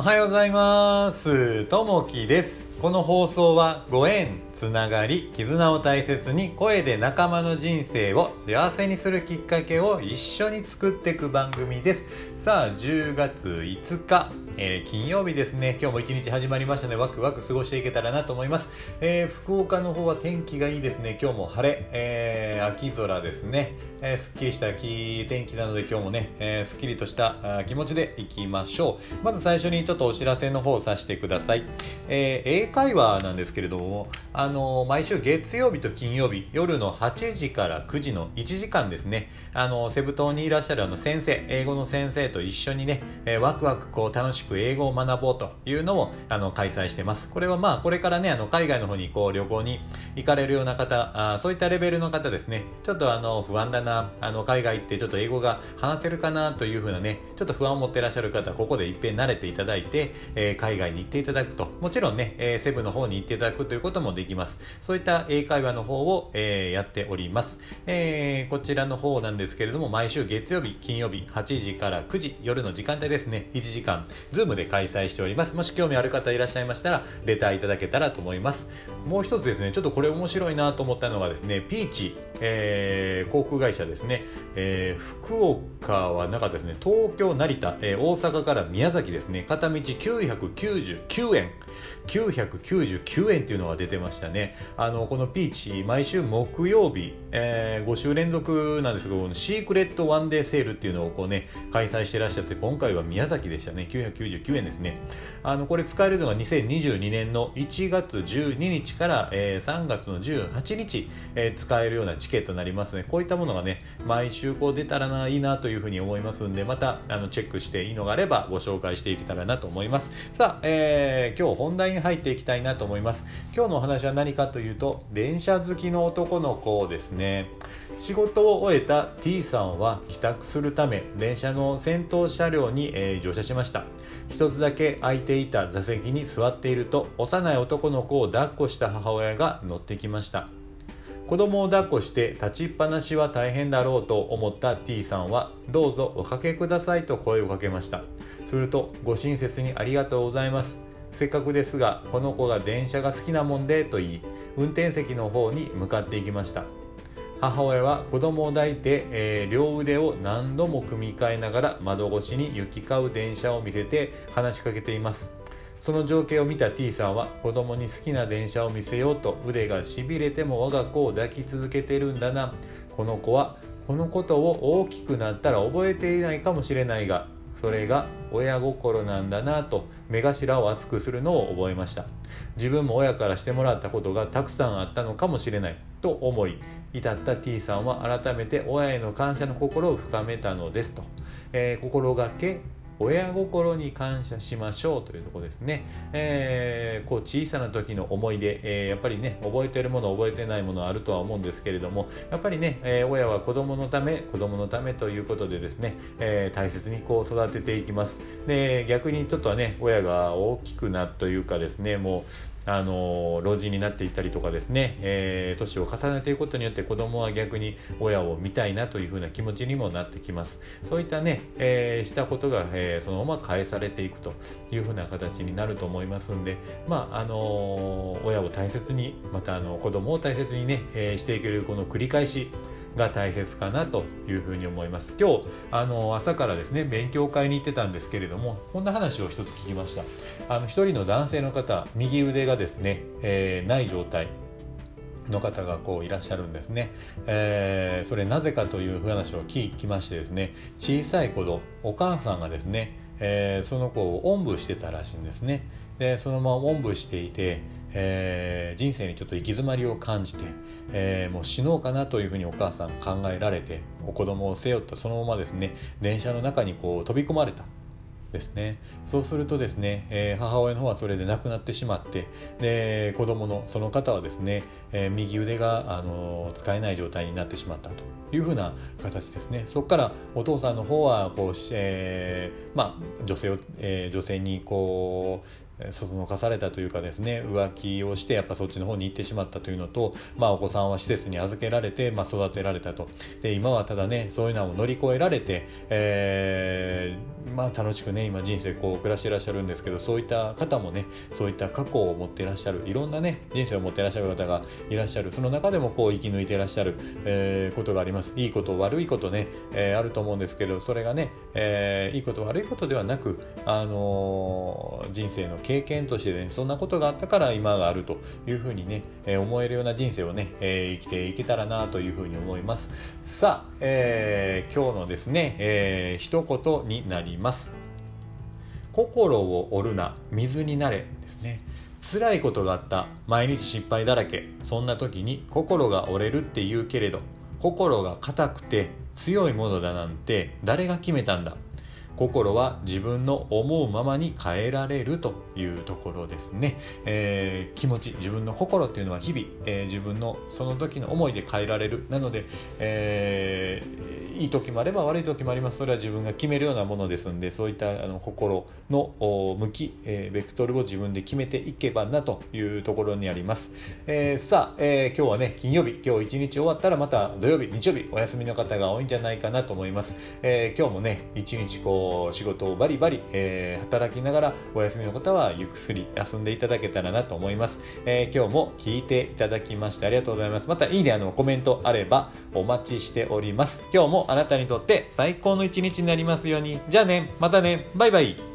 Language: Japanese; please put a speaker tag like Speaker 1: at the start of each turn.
Speaker 1: おはようございます。ともきです。この放送はご縁。つながり絆を大切に声で仲間の人生を幸せにするきっかけを一緒に作っていく番組です。さあ10月5日、えー、金曜日ですね。今日も一日始まりましたのでワクワク過ごしていけたらなと思います、えー、福岡の方は天気がいいですね。今日も晴れ、えー、秋空ですね、えー、すっきりした天気なので今日もね、えー、すっきりとした気持ちでいきましょう。まず最初にちょっとお知らせの方をさせてください、えー、英会話なんですけれどもあの毎週月曜日と金曜日夜の8時から9時の1時間ですね。あのセブ島にいらっしゃるあの先生英語の先生と一緒にね、えー、ワクワクこう楽しく英語を学ぼうというのをあの開催してます。これはまあこれからねあの海外の方にこう旅行に行かれるような方あそういったレベルの方ですね。ちょっとあの不安だな。あの海外行ってちょっと英語が話せるかなというふうなねちょっと不安を持ってらっしゃる方ここでいっぺん慣れていただいて、えー、海外に行っていただくと。もちろんね、えー、セブの方に行っていただくということもできます。そういった英会話の方を、えー、やっております、えー、こちらの方なんですけれども毎週月曜日金曜日8時から9時夜の時間帯ですね。1時間ズームで開催しております。もし興味ある方いらっしゃいましたらレターいただけたらと思います。もう一つですねちょっとこれ面白いなと思ったのがですねピーチ、えー、航空会社ですね、えー、福岡はなかったですね。東京成田、えー、大阪から宮崎ですね。片道999円。999円っていうのが出てましたね。あのこのピーチ毎週木曜日、えー、5週連続なんですけどシークレットワンデーセールっていうのをこうね開催してらっしゃって今回は宮崎でしたね。999円ですね。あのこれ使えるのが2022年の1月12日から、えー、3月の18日、えー、使えるようなチケットになりますね。こういったものがね毎週こう出たらないいなというふうに思いますんでまたあのチェックしていいのがあればご紹介していけたらなと思います。さあ、えー、今日本題に入っていきたいなと思います。今日のお話は何かというと電車好きの男の子ですね。仕事を終えた T さんは帰宅するため電車の先頭車両に、えー、乗車しました。一つだけ空いていた座席に座っていると幼い男の子を抱っこした母親が乗ってきました。子供を抱っこして立ちっぱなしは大変だろうと思った T さんはどうぞおかけくださいと声をかけました。するとご親切にありがとうございますせっかくですがこの子が電車が好きなもんでと言い運転席の方に向かっていきました。母親は子供を抱いて、えー、両腕を何度も組み替えながら窓越しに行き交う電車を見せて話しかけています。その情景を見た T さんは子供に好きな電車を見せようと腕がしびれても我が子を抱き続けてるんだな。この子はこのことを大きくなったら覚えていないかもしれないがそれが親心なんだなと目頭を熱くするのを覚えました。自分も親からしてもらったことがたくさんあったのかもしれない。と思い至った T さんは改めて親への感謝の心を深めたのですと、えー、心がけ親心に感謝しましょうというとこですね、えー、こう小さな時の思い出、えー、やっぱりね覚えてるもの覚えてないものあるとは思うんですけれどもやっぱりね、えー、親は子供のため子供のためということでですね、え大切にこう育てていきます。で逆にちょっとはね親が大きくなというかですねもうあの老人になっていったりとかですね、えー、年を重ねていくことによって子供は逆に親を見たいなというふうな気持ちにもなってきます。そういったね、えー、したことが、えー、そのまま返されていくというふうな形になると思いますんでまああの親を大切にまたあの子供を大切にね、えしていけるこの繰り返しが大切かなというふうに思います。今日あの朝からですね勉強会に行ってたんですけれどもこんな話を一つ聞きました。あの一人の男性の方右腕がですね、えー、ない状態の方がこういらっしゃるんですね、えー、それなぜかという話を聞きましてですね小さい頃お母さんがですね、えー、その子をおんぶしてたらしいんですね。でそのままおんぶしていてえー、人生にちょっと行き詰まりを感じて、えー、もう死のうかなというふうにお母さん考えられてお子供を背負ったそのままですね電車の中にこう飛び込まれたですね。そうするとですね、えー、母親の方はそれで亡くなってしまってで子供のその方はですね、えー、右腕が、あの使えない状態になってしまったというふうな形ですね。そこからお父さんの方はこう、えー、まあ、女性を、え女性にこうそそのかされたというかですね浮気をしてやっぱそっちの方に行ってしまったというのと、まあ、お子さんは施設に預けられて、まあ、育てられたと。で今はただねそういうのを乗り越えられて、えー、まあ、楽しくね今人生こう暮らしていらっしゃるんですけどそういった方もねそういった過去を持っていらっしゃるいろんなね人生を持っていらっしゃる方がいらっしゃる。その中でもこう生き抜いていらっしゃる、えー、ことがあります。いいこと悪いことね、えー、あると思うんですけどそれがね、えいいこと悪いことではなく、あの人生の経験としてねそんなことがあったから今があるというふうにね、え思えるような人生をね、え生きていけたらなというふうに思います。さあ、えー、今日のですね、えー、一言になります。心を折るな水になれですね。辛いことがあった毎日失敗だらけ。そんな時に心が折れるって言うけれど心が硬くて強いものだなんて誰が決めたんだ心は自分の思うままに変えられるというところですね、えー、気持ち自分の心っていうのは日々、えー、自分のその時の思いで変えられる。なので、えーいい時もあれば悪い時もあります。それは自分が決めるようなものですんでそういったあの心の向き、えー、ベクトルを自分で決めていけばなというところにあります、えー、さあ、えー、今日はね金曜日今日一日終わったらまた土曜日日曜日お休みの方が多いんじゃないかなと思います、え今日もね一日こう仕事をバリバリ、え働きながらお休みの方はゆっくり休んでいただけたらなと思います、え今日も聞いていただきましてありがとうございます。またいいねあのコメントあればお待ちしております。今日もあなたにとって最高の一日になりますように。じゃあね、またね、バイバイ。